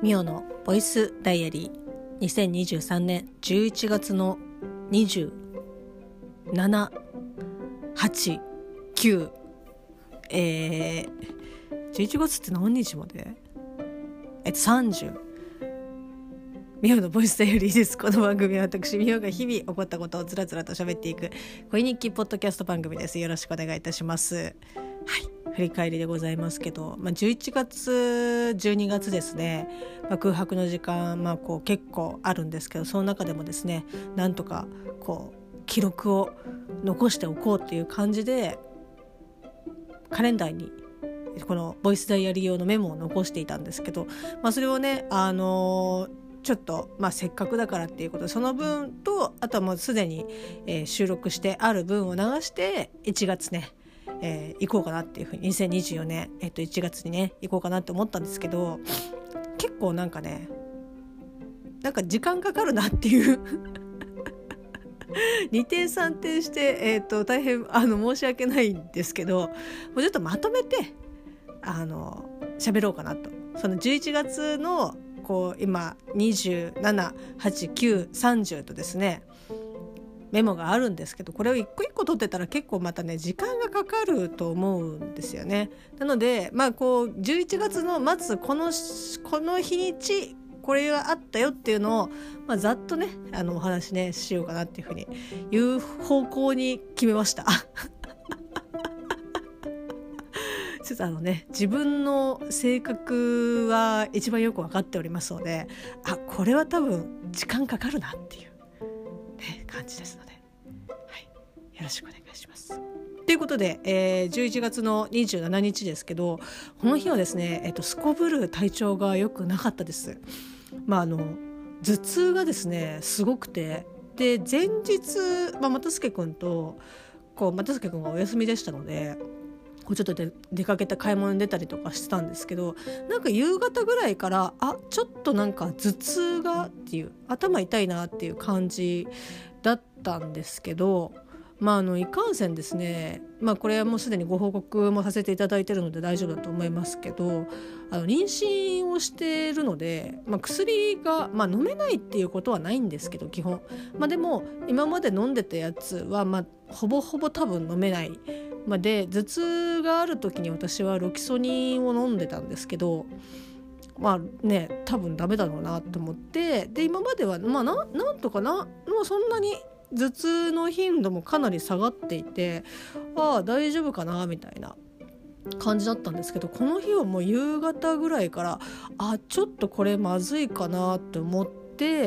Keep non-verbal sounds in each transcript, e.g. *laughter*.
ミオのボイスダイアリー2023年11月の27、8、9えー、11月って何日まで？えっと30ミオのボイスダイアリーです。この番組は私、ミオが日々起こったことをずらずらと喋っていく恋日記ポッドキャスト番組です。よろしくお願いいたします。振り返りでございますけど、まあ、11月12月ですね、まあ、空白の時間、まあ、こう結構あるんですけどその中でもですねなんとかこう記録を残しておこうっていう感じでカレンダーにこのボイスダイアリー用のメモを残していたんですけど、まあ、それをね、あのーちょっと、まあ、せっかくだからっていうことでその分とあとはもうすでに、えー、収録してある分を流して1月ねえー、行こうかなっていうふうに2024年、えー、と1月にね行こうかなって思ったんですけど結構なんかねなんか時間かかるなっていう2点3点して、えーと、大変あの申し訳ないんですけどもうちょっとまとめてあの喋ろうかなと。その11月のこう今278930とですねメモがあるんですけどこれを一個一個取ってたら結構またね時間がかかると思うんですよね。なのでまあこう11月の末このこの日にちこれがあったよっていうのを、まあ、ざっとねあのお話ねしようかなっていうふうに言う方向に決めました。*laughs* ちょっとあのね自分の性格は一番よく分かっておりますのであこれは多分時間かかるなっていうね、感じですので、はい、よろしくお願いします。ということで、えー、11月の27日ですけどこの日はですね、えーと、すこぶる体調が良くなかったです。まあ、あの頭痛がですねすごくてで前日、まあ、又助君とこう又助君がお休みでしたのでこうちょっとで出かけた買い物に出たりとかしてたんですけどなんか夕方ぐらいからあちょっとなんか頭痛がっていう頭痛いなっていう感じだったんですけどまああのいかんせんですねまあこれはもうすでにご報告もさせていただいてるので大丈夫だと思いますけどあの妊娠をしているので、まあ、薬が、まあ、飲めないっていうことはないんですけど基本、まあ、でも今まで飲んでたやつは、まあ、ほぼほぼ多分飲めない。まあ、で頭痛がある時に私はロキソニンを飲んでたんですけどまあね多分ダメだろうなと思ってで今まではまあななんとかな、まあ、そんなに頭痛の頻度もかなり下がっていてああ大丈夫かなみたいな感じだったんですけどこの日はもう夕方ぐらいからあちょっとこれまずいかなって思って。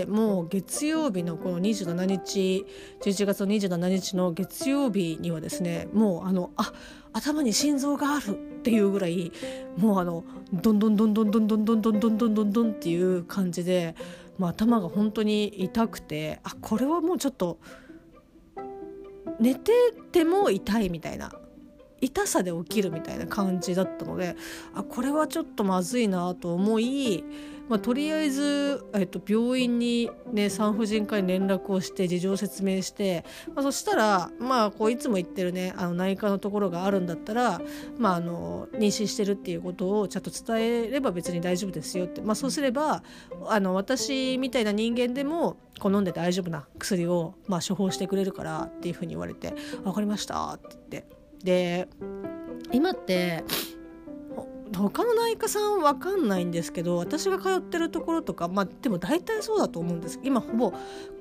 もう月曜日のこの27日11月の27日の月曜日にはですねもうあのあっ頭に心臓があるっていうぐらいもうあのどんどんどんどんどんどんどんどんどんどんどんっていう感じで、ま、頭が本当に痛くてあこれはもうちょっと寝てても痛いみたいな痛さで起きるみたいな感じだったのであこれはちょっとまずいなと思いまあ、とりあえず、えっと、病院に、ね、産婦人科に連絡をして事情を説明して、まあ、そしたら、まあ、こういつも言ってる、ね、あの内科のところがあるんだったら、まあ、あの妊娠してるっていうことをちゃんと伝えれば別に大丈夫ですよって、まあ、そうすればあの私みたいな人間でもこう飲んで大丈夫な薬を、まあ、処方してくれるからっていうふうに言われて「分かりました」って言って。で今って他の内科さんわかんないんですけど私が通ってるところとかまあでも大体そうだと思うんです今ほぼ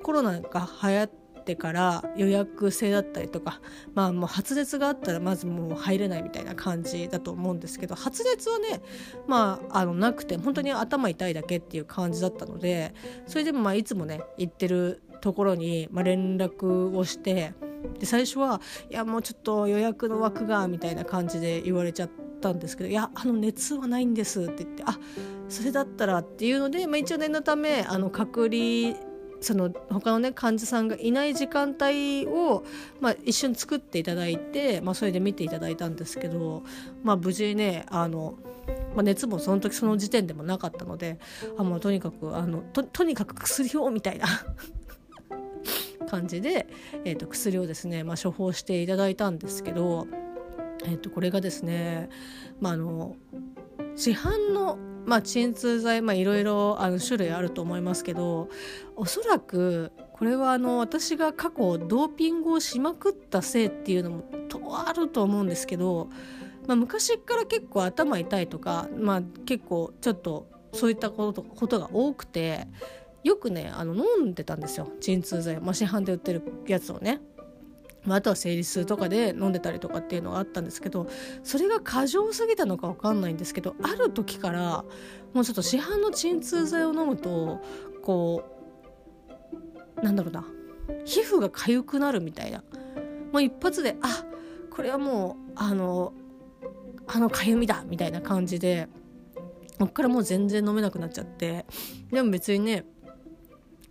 コロナが流行ってから予約制だったりとかまあもう発熱があったらまずもう入れないみたいな感じだと思うんですけど発熱はねまああのなくて本当に頭痛いだけっていう感じだったのでそれでもまあいつもね行ってるところに、まあ、連絡をしてで最初はいやもうちょっと予約の枠がみたいな感じで言われちゃって。ったんですけど「いやあの熱はないんです」って言って「あそれだったら」っていうので、まあ、一応念のためあの隔離その他のね患者さんがいない時間帯を、まあ、一緒に作っていただいて、まあ、それで見ていただいたんですけど、まあ、無事ねあの、まあ、熱もその時その時点でもなかったのであもうとにかくあのととにかく薬をみたいな *laughs* 感じで、えー、と薬をですね、まあ、処方していただいたんですけど。えっと、これがですね、まあ、あの市販のまあ、鎮痛剤いろいろ種類あると思いますけどおそらくこれはあの私が過去ドーピングをしまくったせいっていうのもとあると思うんですけど、まあ、昔から結構頭痛いとか、まあ、結構ちょっとそういったことことが多くてよくねあの飲んでたんですよ鎮痛剤、まあ、市販で売ってるやつをね。まあ、あとは生理痛とかで飲んでたりとかっていうのがあったんですけどそれが過剰すぎたのか分かんないんですけどある時からもうちょっと市販の鎮痛剤を飲むとこうなんだろうな皮膚が痒くなるみたいな。もう一発であこれはもうあのあの痒みだみたいな感じでそっからもう全然飲めなくなっちゃって。でも別にね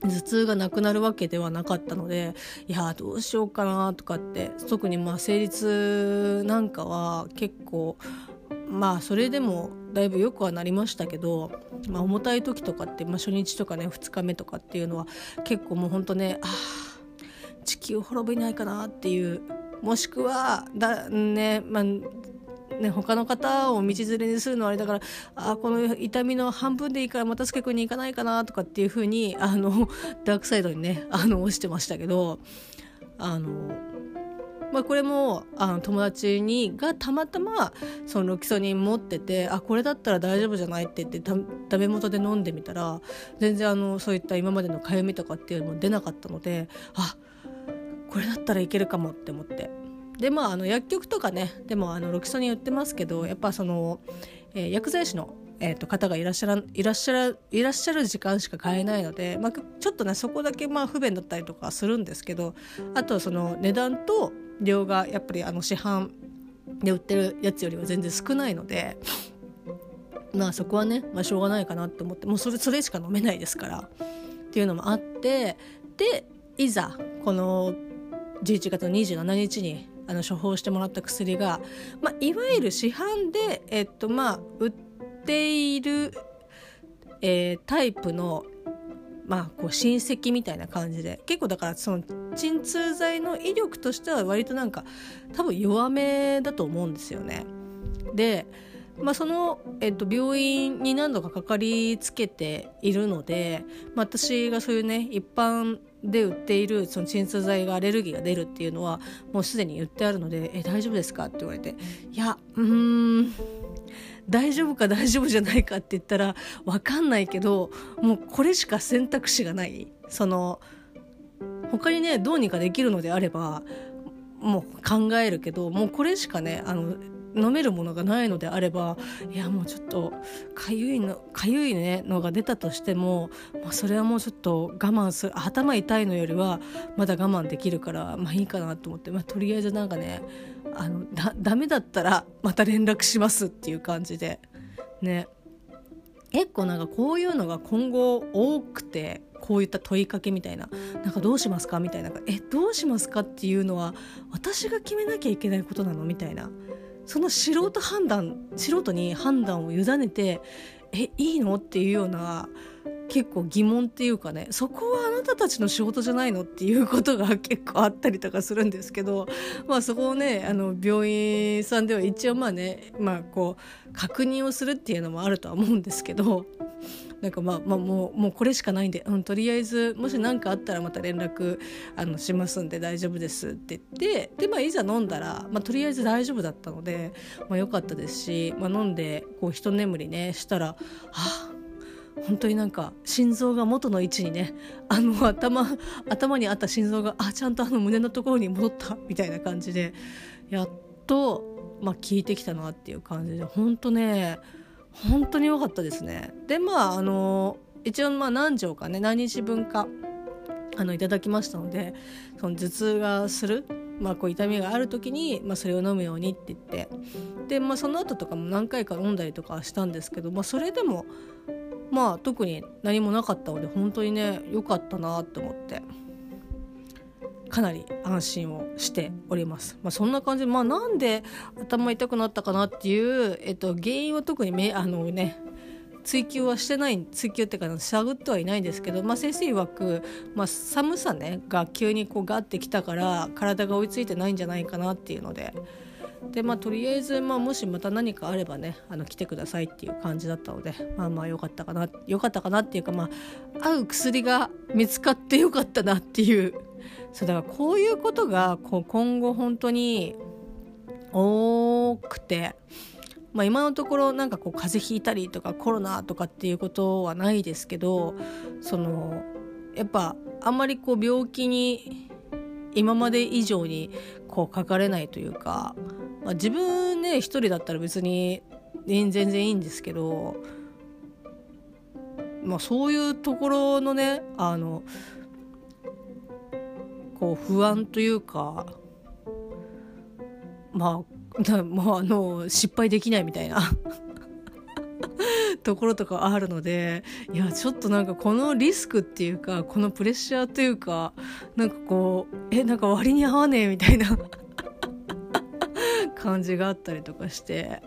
頭痛がなくなるわけではなかったのでいやどうしようかなとかって特にまあ生理痛なんかは結構まあそれでもだいぶよくはなりましたけど、まあ、重たい時とかって、まあ、初日とかね2日目とかっていうのは結構もうほんとねあ地球滅びないかなっていうもしくはだね、まあ、ね、他の方を道連れにするのはあれだからあこの痛みの半分でいいからまた助君に行かないかなとかっていうふうにあの *laughs* ダークサイドにねあの押してましたけどあの、まあ、これもあの友達にがたまたまそのロキソニン持っててあこれだったら大丈夫じゃないって言ってダメ元で飲んでみたら全然あのそういった今までのかゆみとかっていうのも出なかったのであこれだったらいけるかもって思って。でまああの薬局とかねでもあのロキソニン売ってますけどやっぱその、えー、薬剤師のえー、と方がいらっしゃらいらっしゃらいらっしゃる時間しか買えないので、まあ、ちょっとねそこだけまあ不便だったりとかするんですけどあとその値段と量がやっぱりあの市販で売ってるやつよりは全然少ないのでまあそこはね、まあ、しょうがないかなって思ってもうそれそれしか飲めないですからっていうのもあってでいざこの11月27日にあの処方してもらった薬が、まあ、いわゆる市販で、えっとまあ、売っている、えー、タイプのまあ、こう親戚みたいな感じで結構だからその鎮痛剤の威力としては割となんか多分弱めだと思うんですよね。で、まあ、その、えっと、病院に何度かかかりつけているので、まあ、私がそういうね一般で売っているその鎮痛剤がアレルギーが出るっていうのはもうすでに言ってあるので「え大丈夫ですか?」って言われて「いやうーん大丈夫か大丈夫じゃないか」って言ったら分かんないけどもうこれしか選択肢がないその他にねどうにかできるのであればもう考えるけどもうこれしかねあの飲めるものがないのであればいやもうちょっとかゆいのかゆいねのが出たとしても、まあ、それはもうちょっと我慢する頭痛いのよりはまだ我慢できるからまあいいかなと思って、まあ、とりあえずなんかねあのだダメだったらまた連絡しますっていう感じで。ね。結構なんかこういうのが今後多くてこういった問いかけみたいななんかどうしますかみたいなえどうしますかっていうのは私が決めなきゃいけないことなのみたいな。その素人判断素人に判断を委ねてえいいの？っていうような結構疑問っていうかねそこはあなたたちの仕事じゃないの？っていうことが *laughs* 結構あったりとかするんですけどまあそこをねあの病院さんでは一応まあねまあこう確認をするっていうのもあるとは思うんですけどなんかまあまあもうもうこれしかないんで、うん、とりあえずもし何かあったらまた連絡あのしますんで大丈夫ですって言ってで、まあ、いざ飲んだら、まあ、とりあえず大丈夫だったので、まあ、よかったですし、まあ、飲んでこう一眠りねしたらあ本当になんか心臓が元の位置にねあの頭頭にあった心臓があちゃんとあの胸のところに戻ったみたいな感じでやっと、まあ、効いてきたなっていう感じで本当ね本当に良かったですね。でまああの一応まあ何錠かね何日分かあのいただきましたのでその頭痛がする、まあ、こう痛みがある時に、まあ、それを飲むようにって言ってで、まあ、その後とかも何回か飲んだりとかしたんですけど、まあ、それでもまあ特に何もなかったので本当にね良かったなって思って。かなり安心をしております。まあ、そんな感じで、まあ、なんで頭痛くなったかなっていう、えっと、原因は特にめあのね追求はしてない追求っていうか探ってはいないんですけど、まあ、先生曰く、まあ、寒さねが急にこうガッてきたから体が追いついてないんじゃないかなっていうのででまあとりあえず、まあ、もしまた何かあればねあの来てくださいっていう感じだったのでまあまあよかったかなよかったかなっていうかまあ合う薬が見つかってよかったなっていうそうだからこういうことがこう今後本当に多くて。まあ、今のところなんかこう風邪ひいたりとかコロナとかっていうことはないですけどそのやっぱあんまりこう病気に今まで以上にこうかかれないというか、まあ、自分ね一人だったら別に全然いいんですけど、まあ、そういうところのねあのこう不安というかまあもうあの失敗できないみたいな *laughs* ところとかあるのでいやちょっとなんかこのリスクっていうかこのプレッシャーというかなんかこうえなんか割に合わねえみたいな *laughs* 感じがあったりとかして。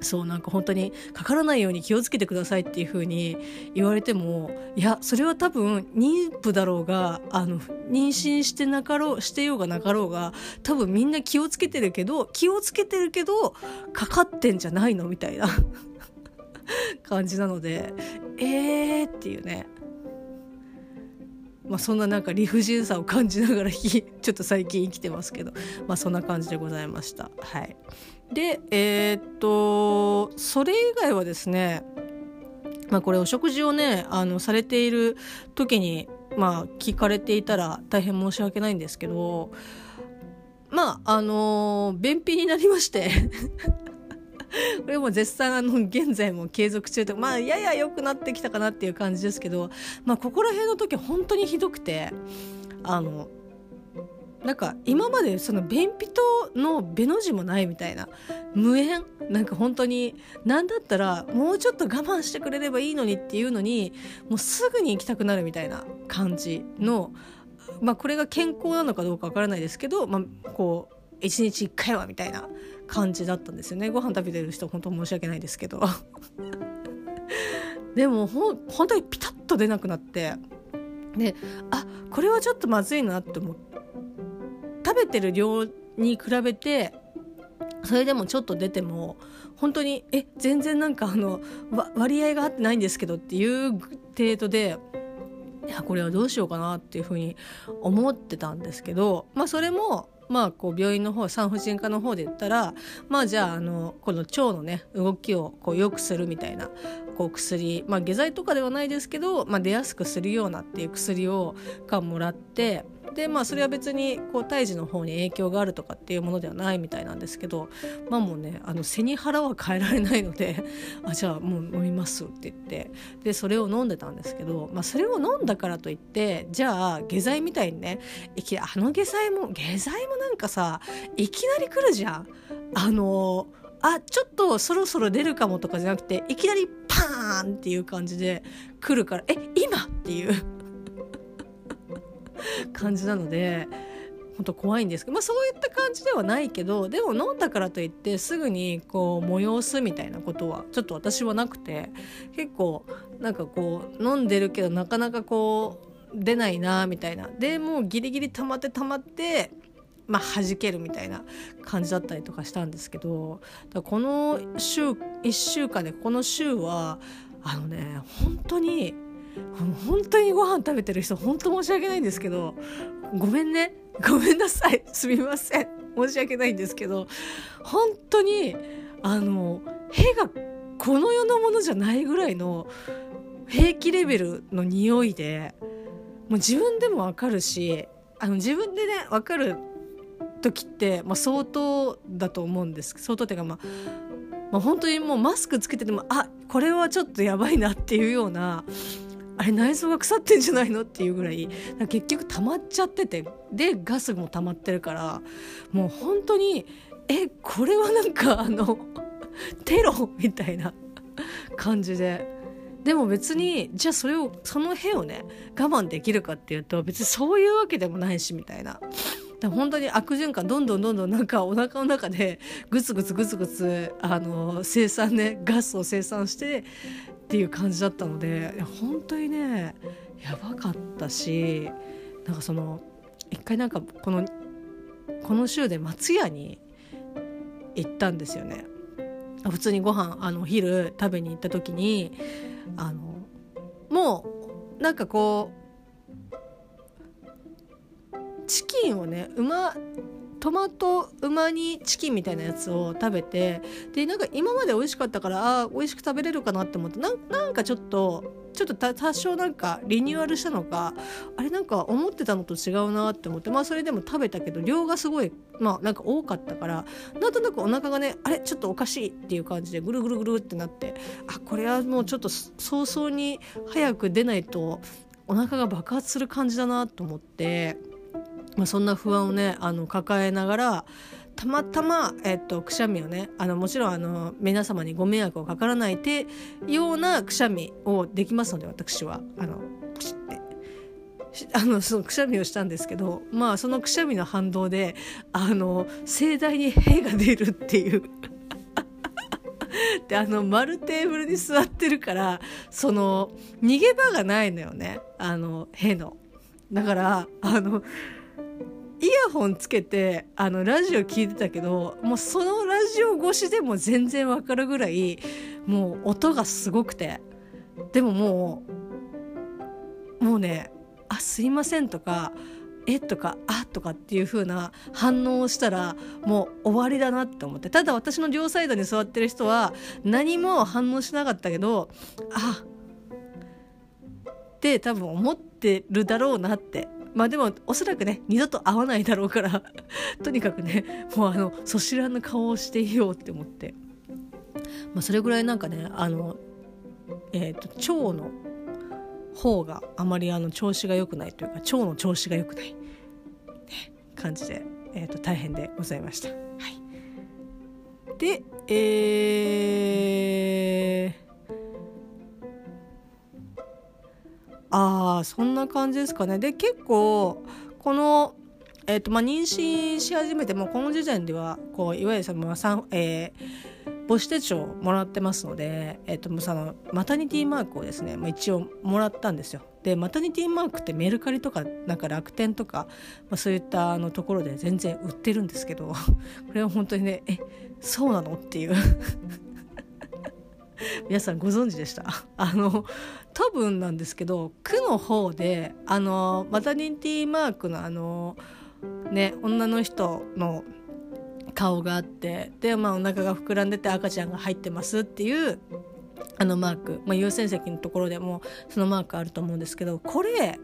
そうなんか本当にかからないように気をつけてくださいっていう風に言われてもいやそれは多分妊婦だろうがあの妊娠してなかろうしてようがなかろうが多分みんな気をつけてるけど気をつけてるけどかかってんじゃないのみたいな *laughs* 感じなのでえーっていうねまあ、そんななんか理不尽さを感じながらちょっと最近生きてますけど、まあ、そんな感じでございました。はい、でえー、っとそれ以外はですねまあ、これお食事をねあのされている時に、まあ、聞かれていたら大変申し訳ないんですけどまああの便秘になりまして *laughs* これも絶賛あの現在も継続中とまあやや良くなってきたかなっていう感じですけど、まあ、ここら辺の時本当にひどくてあのなんか今までその便秘とのべの字もないみたいな。無縁？なんか本当に何だったらもうちょっと我慢してくれればいいのにっていうのにもうすぐに行きたくなるみたいな感じのまあこれが健康なのかどうかわからないですけど、まあ、こう一日一回はみたいな感じだったんですよね。ご飯食べてる人本当申し訳ないですけど。*laughs* でもほ本当にピタッと出なくなって。であこれはちょっとまずいなって思って食べてる量に比べてそれでもちょっと出ても本当にえ全然なんかあの割合が合ってないんですけどっていう程度でいやこれはどうしようかなっていうふうに思ってたんですけどまあそれもまあ、こう病院の方産婦人科の方で言ったらまあじゃああのこの腸のね動きをこう良くするみたいなこう薬、まあ、下剤とかではないですけど、まあ、出やすくするようなっていう薬をかもらってでまあそれは別にこう胎児の方に影響があるとかっていうものではないみたいなんですけどまあもうねあの背に腹は変えられないのであじゃあもう飲みますって言ってでそれを飲んでたんですけど、まあ、それを飲んだからといってじゃあ下剤みたいにねいきあの下剤も下剤もなんかさいきなり来るじゃん。あのあちょっとそろそろ出るかもとかじゃなくていきなりパーンっていう感じで来るからえ今っていう *laughs* 感じなので本当怖いんですけど、まあ、そういった感じではないけどでも飲んだからといってすぐにこう催すみたいなことはちょっと私はなくて結構なんかこう飲んでるけどなかなかこう出ないなみたいな。でもうギリギリ溜まって溜まってまあ、弾けるみたいな感じだったりとかしたんですけどこの週1週間でこの週はあのね本当に本当にご飯食べてる人本当申し訳ないんですけどごめんねごめんなさい *laughs* すみません申し訳ないんですけど本当にあの屁がこの世のものじゃないぐらいの平気レベルの匂いでもう自分でもわかるしあの自分でね分かる時って、まあ、相当だと思うんです。相当っていうかまあまあ、本当にもうマスクつけててもあこれはちょっとやばいなっていうようなあれ内臓が腐ってんじゃないのっていうぐらい結局溜まっちゃってて。でガスも溜まってるからもう本当にえこれはなんかあのテロみたいな感じで。でも別にじゃあそれをその辺をね我慢できるかっていうと別にそういうわけでもないしみたいな。本当に悪循環どんどんどんどんなんかお腹の中でグツグツグツグツあの生産ねガスを生産してっていう感じだったので本当にねやばかったしなんかその一回なんかこのこの週で松屋に行ったんですよね。普通にご飯あのお昼食べに行った時にあのもうなんかこうチキンをね馬トマトうま煮チキンみたいなやつを食べてでなんか今まで美味しかったからあ美味しく食べれるかなって思ってなんかちょっとちょっと多少なんかリニューアルしたのかあれなんか思ってたのと違うなって思ってまあそれでも食べたけど量がすごいまあなんか多かったからなんとなくお腹がねあれちょっとおかしいっていう感じでぐるぐるぐるってなってあこれはもうちょっと早々に早く出ないとお腹が爆発する感じだなと思って、まあ、そんな不安をねあの抱えながらたまたま、えっと、くしゃみをねあのもちろんあの皆様にご迷惑をかからないてようなくしゃみをできますので私はあのポシってあのそのくしゃみをしたんですけどまあそのくしゃみの反動であの盛大に屁が出るっていう。であの丸テーブルに座ってるからその逃げ場がないのよねあの屁の。だからあのイヤホンつけてあのラジオ聞いてたけどもうそのラジオ越しでも全然わかるぐらいもう音がすごくて。でももうもうね「あすいません」とか「え」とか「あ」とかっていう風な反応をしたらもう終わりだなって思って。ただ私の両サイドに座ってる人は何も反応しなかったけど「あっ。て多分思ってるだろうなってまあでもおそらくね二度と会わないだろうから *laughs* とにかくねもうあのそしらぬ顔をしていようって思って、まあ、それぐらいなんかねあのえっ、ー、と腸の方があまりあの調子が良くないというか腸の調子が良くない、ね、感じで、えーと、と大変でございました。はい、でえーああそんな感じですかね。で結構このえーとまあ、妊娠し始めてもこの時点ではこういわゆるその、えー、母子手帳をもらってますので、えーと、そのマタニティマークをですね、まあ、一応もらったんですよ。でマタニティマークってメルカリとかなんか楽天とか、まあ、そういったあのところで全然売ってるんですけど *laughs* これは本当にねえそうなの？っていう。*laughs* 皆さんご存知でした？*laughs* あの多分なんですけど区の方であのマタニティマークのあのね女の人の顔があってで、まあ、お腹が膨らんでて赤ちゃんが入ってますっていうあのマーク、まあ、優先席のところでもそのマークあると思うんですけどこれ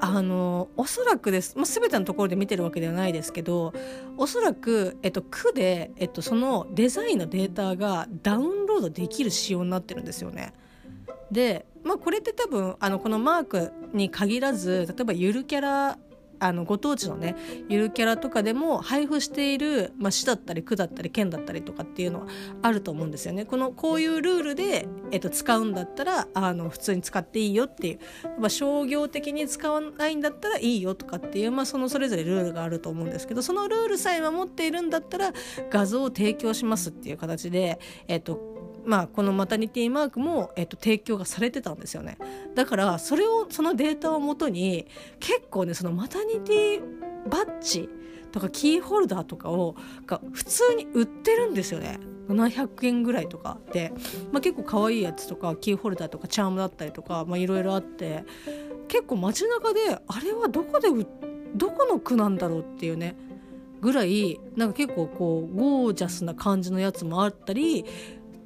あのおそらくです、まあ、全てのところで見てるわけではないですけどおそらく、えっと、区で、えっと、そのデザインのデータがダウンロードできる仕様になってるんですよね。で、まあ、これって多分あのこのマークに限らず例えばゆるキャラあのご当地のねゆるキャラとかでも配布している、まあ、市だったり区だったり県だったりとかっていうのはあると思うんですよね。このこういうルールで、えっと、使うんだったらあの普通に使っていいよっていう、まあ、商業的に使わないんだったらいいよとかっていう、まあ、そのそれぞれルールがあると思うんですけどそのルールさえ守っているんだったら画像を提供しますっていう形で、えっと、まあ、このマタニティマークも、えっと、提供がされてたんですよね。だからそれをそのデータをもとに結構ねそのマタニティバッジとかキーホルダーとかをが普通に売ってるんですよね。700円ぐらいとかで、まあ、結構可愛いやつとかキーホルダーとかチャームだったりとかいろいろあって結構街中であれはどこでどこの区なんだろうっていうねぐらいなんか結構こうゴージャスな感じのやつもあったり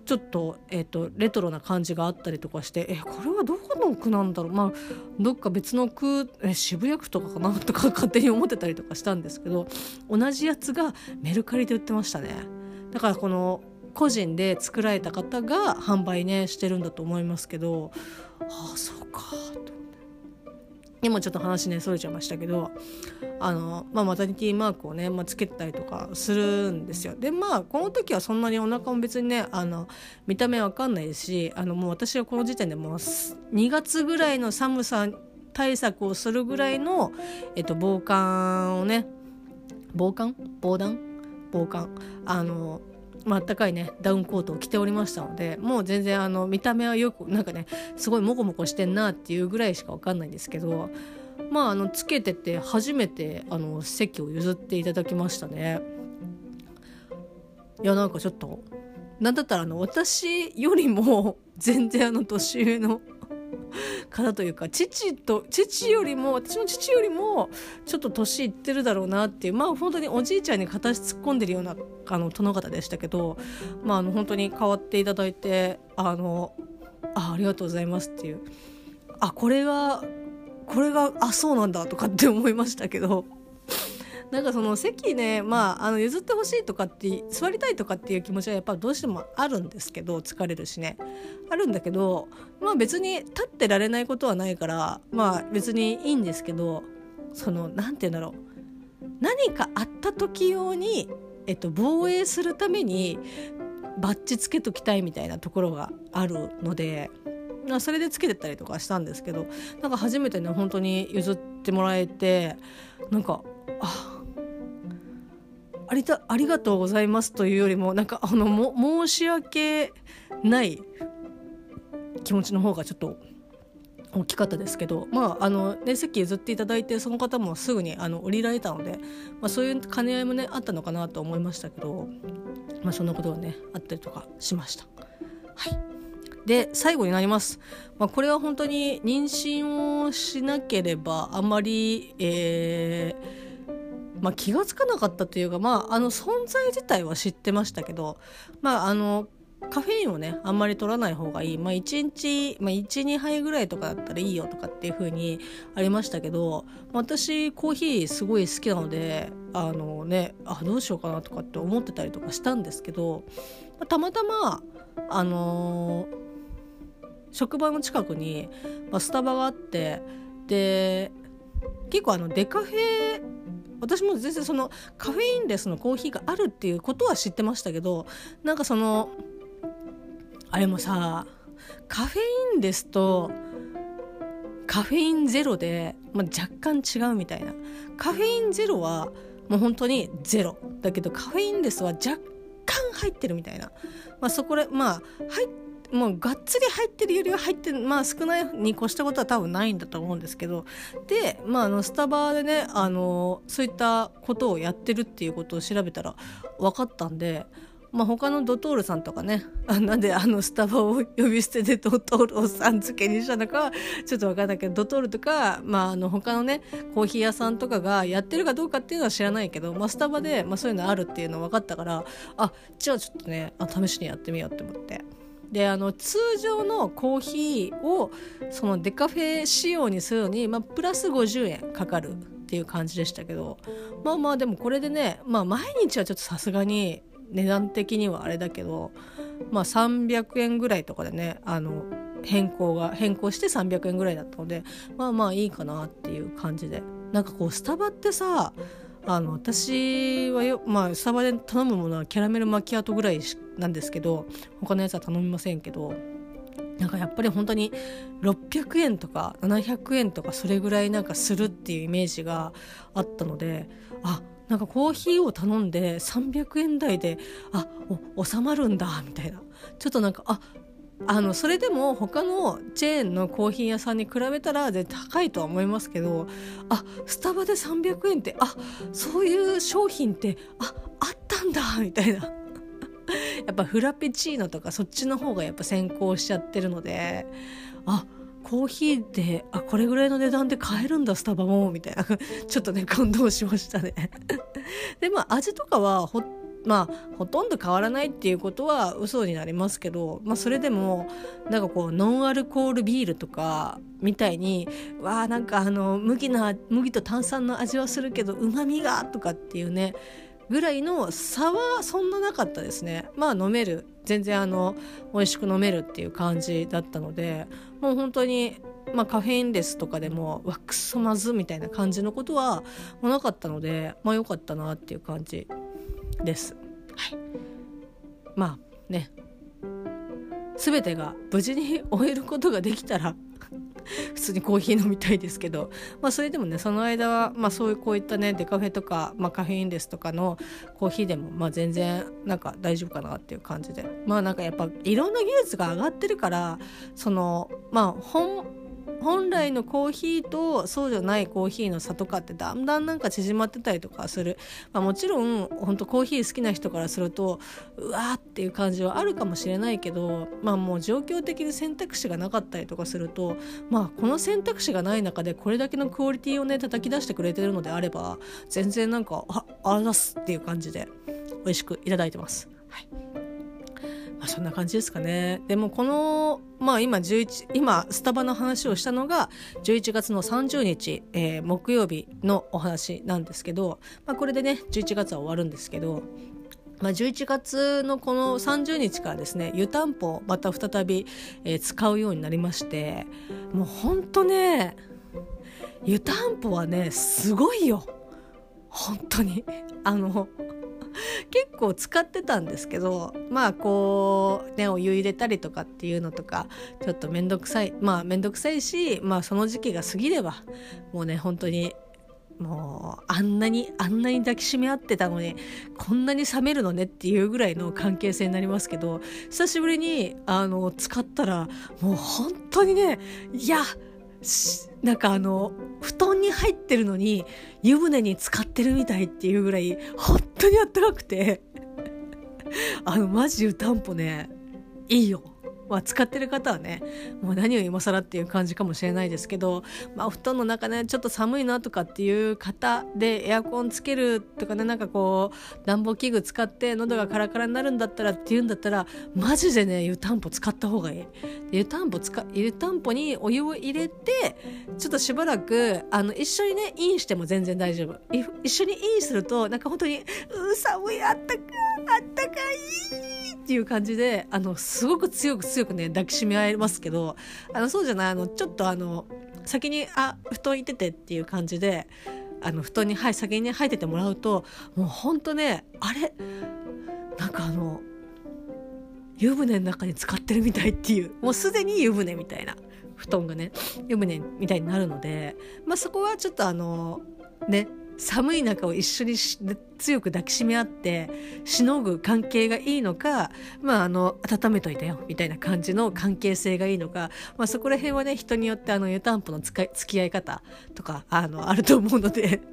ちょっと,、えーと、レトロな感じがあったりとかしてえこれはどこの区なんだろう？まあどっか別の区え渋谷区とかかな？とか *laughs* 勝手に思ってたりとかしたんですけど同じやつがメルカリで売ってましたね。だからこの個人で作られた方が販売ねしてるんだと思いますけどああそうかと。今ちょっと話ねそれちゃいましたけどあの、まあ、マタニティマークをね、まあ、つけたりとかするんですよ。でまあこの時はそんなにお腹も別にねあの見た目わかんないですしあのもう私はこの時点でもう2月ぐらいの寒さ対策をするぐらいの、えっと、防寒をね防寒？防弾防寒。あのまあったかいねダウンコートを着ておりましたのでもう全然あの見た目はよくなんかねすごいモコモコしてんなっていうぐらいしか分かんないんですけどまああのつけてて初めてあの席を譲っていただきましたね。いやなんかちょっとなんだったらあの私よりも全然あの年上の *laughs* 方というか父と父よりも私の父よりもちょっと年いってるだろうなっていうまあ本当におじいちゃんに片足突っ込んでるようなあの殿方でしたけど、まあ、あの本当に変わっていただいてあのあありがとうございますっていう。あこれがこれがあそうなんだとかって思いましたけど。なんかその席ね、まあ、あの譲ってほしいとかって座りたいとかっていう気持ちはやっぱどうしてもあるんですけど疲れるしねあるんだけどまあ別に立ってられないことはないからまあ別にいいんですけどその何て言うんだろう何かあった時用に、えっと、防衛するためにバッジつけときたいみたいなところがあるので。それでつけてたりとかしたんですけどなんか初めてね本当に譲ってもらえてなんかあありたありがとうございますというよりもなんかあのも申し訳ない気持ちの方がちょっと大きかったですけどまああのね席譲っていただいてその方もすぐにあの降りられたので、まあ、そういう兼ね合いもねあったのかなと思いましたけど、まあ、そんなことがねあったりとかしました。はいで最後になります、まあ、これは本当に妊娠をしなければあまり、えーまあ、気が付かなかったというか、まあ、あの存在自体は知ってましたけど、まあ、あのカフェインをねあんまり取らない方がいい、まあ、1日、まあ、12杯ぐらいとかだったらいいよとかっていう風にありましたけど私コーヒーすごい好きなのであのねあどうしようかなとかって思ってたりとかしたんですけど、まあ、たまたまあのー、職場の近くに、まあ、スタバがあってで結構あのデカフェ私も全然そのカフェインレスのコーヒーがあるっていうことは知ってましたけどなんかそのあれもさカフェインレスとカフェインゼロで、まあ、若干違うみたいな。カフェインゼロはもう本当にゼロ。だけどカフェインレスは若干入ってるみたいな、まあ、そこでまあ入ってもうがっつり入ってるよりは入ってまあ少ないに越したことは多分ないんだと思うんですけどでまああのスタバでねあのそういったことをやってるっていうことを調べたら分かったんで。まあ、他のドトールさんとかねあなんであのスタバを呼び捨てでドトールをさん付けにしたのかはちょっと分かんないけどドトールとか、まあ、あの他のねコーヒー屋さんとかがやってるかどうかっていうのは知らないけど、まあ、スタバで、まあ、そういうのあるっていうの分かったからあじゃあちょっとねあ試しにやってみようって思って。であの通常のコーヒーをそのデカフェ仕様にするのに、まあ、プラス50円かかるっていう感じでしたけどまあまあでもこれでね、まあ、毎日はちょっとさすがに値段的にはあれだけど、まあ、300円ぐらいとかでねあの変更が変更して300円ぐらいだったのでまあまあいいかなっていう感じで。なんかこうスタバってさあの私はよ、まあ、スタバで頼むものはキャラメルマキアートぐらいなんですけど他のやつは頼みませんけどなんかやっぱり本当に600円とか700円とかそれぐらいなんかするっていうイメージがあったのであなんかコーヒーを頼んで300円台であ収まるんだみたいな。ちょっとなんかああのそれでも他のチェーンのコーヒー屋さんに比べたら絶対高いとは思いますけどあスタバで300円ってあそういう商品ってああったんだみたいな。*laughs* やっぱフラペチーノとかそっちの方がやっぱ先行しちゃってるのであコーヒーであこれぐらいの値段で買えるんだスタバもみたいな。*laughs* ちょっとね感動しましたね。*laughs* でまあ味とかはほまあほとんど変わらないっていうことは嘘になりますけど、まあ、それでもなんかこうノンアルコールビールとかみたいにわあなんかあの麦な麦と炭酸の味はするけどうまみがとかっていうねぐらいの差はそんななかったですね。まあ飲める。全然あの美味しく飲めるっていう感じだったのでもう本当にまあ、カフェインレスとかでもワックスまずみたいな感じのことはなかったのでまあ良かったなっていう感じ。です。はい、まあね。全てが無事に終えることができたら *laughs* 普通にコーヒー飲みたいですけど、まあ、それでもねその間は、まあ、そういうこういったねデカフェとか、まあ、カフェインレスとかのコーヒーでも、まあ、全然なんか大丈夫かなっていう感じで。まあなんかやっぱいろんな技術が上がってるからそのまあ本本来のコーヒーとそうじゃないコーヒーの差とかってだんだんなんか縮まってたりとかする、まあ、もちろん本当コーヒー好きな人からするとうわーっていう感じはあるかもしれないけどまあもう状況的に選択肢がなかったりとかするとまあこの選択肢がない中でこれだけのクオリティをね叩き出してくれてるのであれば全然なんかああざすっていう感じで美味しくいただいてます。はいまあ、そんな感じですかね。でもこの、まあ今11、今スタバの話をしたのが11月の30日、えー、木曜日のお話なんですけど、まあこれでね、11月は終わるんですけど、まあ、11月のこの30日からですね湯たんぽをまた再び、えー、使うようになりましてもうほんとね湯たんぽはねすごいよ。本当に。*laughs* あの結構使ってたんですけどまあこうねお湯入れたりとかっていうのとかちょっと面倒くさいまあ面倒くさいしまあその時期が過ぎればもうね本当にもうあんなにあんなに抱きしめ合ってたのにこんなに冷めるのねっていうぐらいの関係性になりますけど久しぶりにあの使ったらもう本当にねいやなんかあの布団に入ってるのに湯船に浸かってるみたいっていうぐらい本当にあったかくて。あのマジ湯たんぽね。いいよ。まあ、使ってる方はねもう何を今更っていう感じかもしれないですけど、まあ、お布団の中ねちょっと寒いなとかっていう方でエアコンつけるとかねなんかこう暖房器具使って喉がカラカラになるんだったらっていうんだったらマジでね湯たんぽ使った方がいい。湯たんぽ使湯たんぽにお湯を入れてちょっとしばらくあの一緒にねインしても全然大丈夫一緒にインするとなんか本当に「う寒いあったかあったかい」っていう感じであのすごく強く強くね抱きしめ合えますけどあのそうじゃないあのちょっとあの先にあ布団行っててっていう感じであの布団に、はい、先に入っててもらうともうほんとねあれなんかあの湯船の中に使ってるみたいっていうもうすでに湯船みたいな布団がね湯船みたいになるので、まあ、そこはちょっとあのね寒い中を一緒に強く抱きしめ合ってしのぐ関係がいいのか、まあ、あの温めといたよみたいな感じの関係性がいいのか、まあ、そこら辺はね人によってあの湯たんぽの使い付き合い方とかあのあると思うので。*laughs*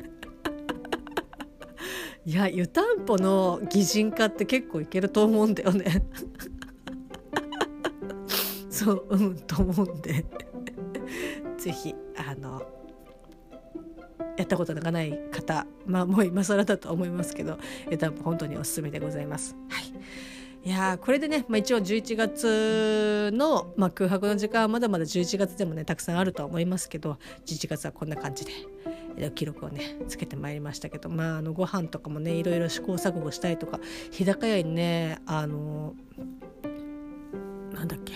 いや湯たんぽの擬人化って結構いけると思うんだよね。*laughs* そううんと思うんで。*laughs* 是非あのやったことがない方、まあもう今更だと思いますけど、え多分本当におすすめでございます。はい。いやこれでね、まあ、一応11月の、まあ、空白の時間はまだまだ11月でもねたくさんあるとは思いますけど11月はこんな感じで記録をねつけてまいりましたけどまああのご飯とかもねいろいろ試行錯誤したりとか日高屋にねあのなんだっけ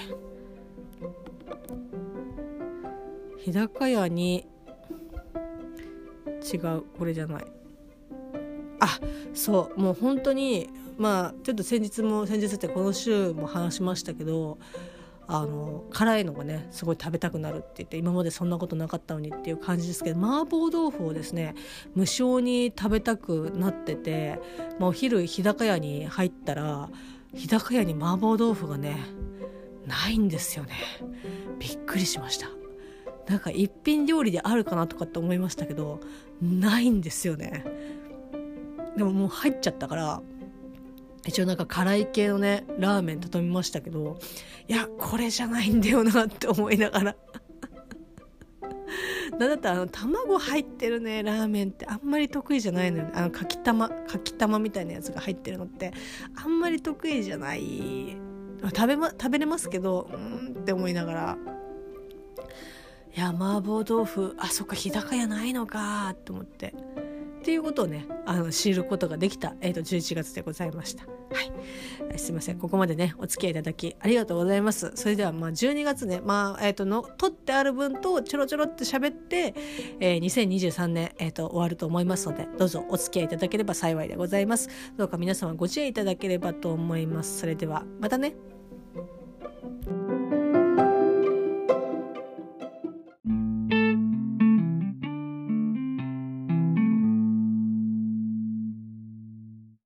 日高屋に違うこれじゃない。あそうもう本当にまあちょっと先日も先日ってこの週も話しましたけどあの辛いのがねすごい食べたくなるって言って今までそんなことなかったのにっていう感じですけど麻婆豆腐をですね無性に食べたくなってて、まあ、お昼日高屋に入ったら日高屋に麻婆豆腐がねないんですよね。びっくりしました。なんか一品料理であるかなとかって思いましたけどないんですよね。でももう入っちゃったから一応なんか辛い系のねラーメン頼みましたけどいやこれじゃないんだよなって思いながら。なんだったらあの卵入ってるねラーメンってあんまり得意じゃないのよあのかきたまかきたまみたいなやつが入ってるのってあんまり得意じゃない。食べ,、ま、食べれますけどうんって思いながら。いや麻婆豆腐あそっか日高屋ないのかと思ってっていうことをねあの知ることができた、えーと、11月でございました。はい、すいませんここまでねお付き合いいただきありがとうございます。それではまあ12月ねまあえっ、ー、との取ってある分とちょろちょろって喋って、えー、2023年えっ、ー、と終わると思いますのでどうぞお付き合いいただければ幸いでございます。どうか皆様ご支援いただければと思います。それではまたね。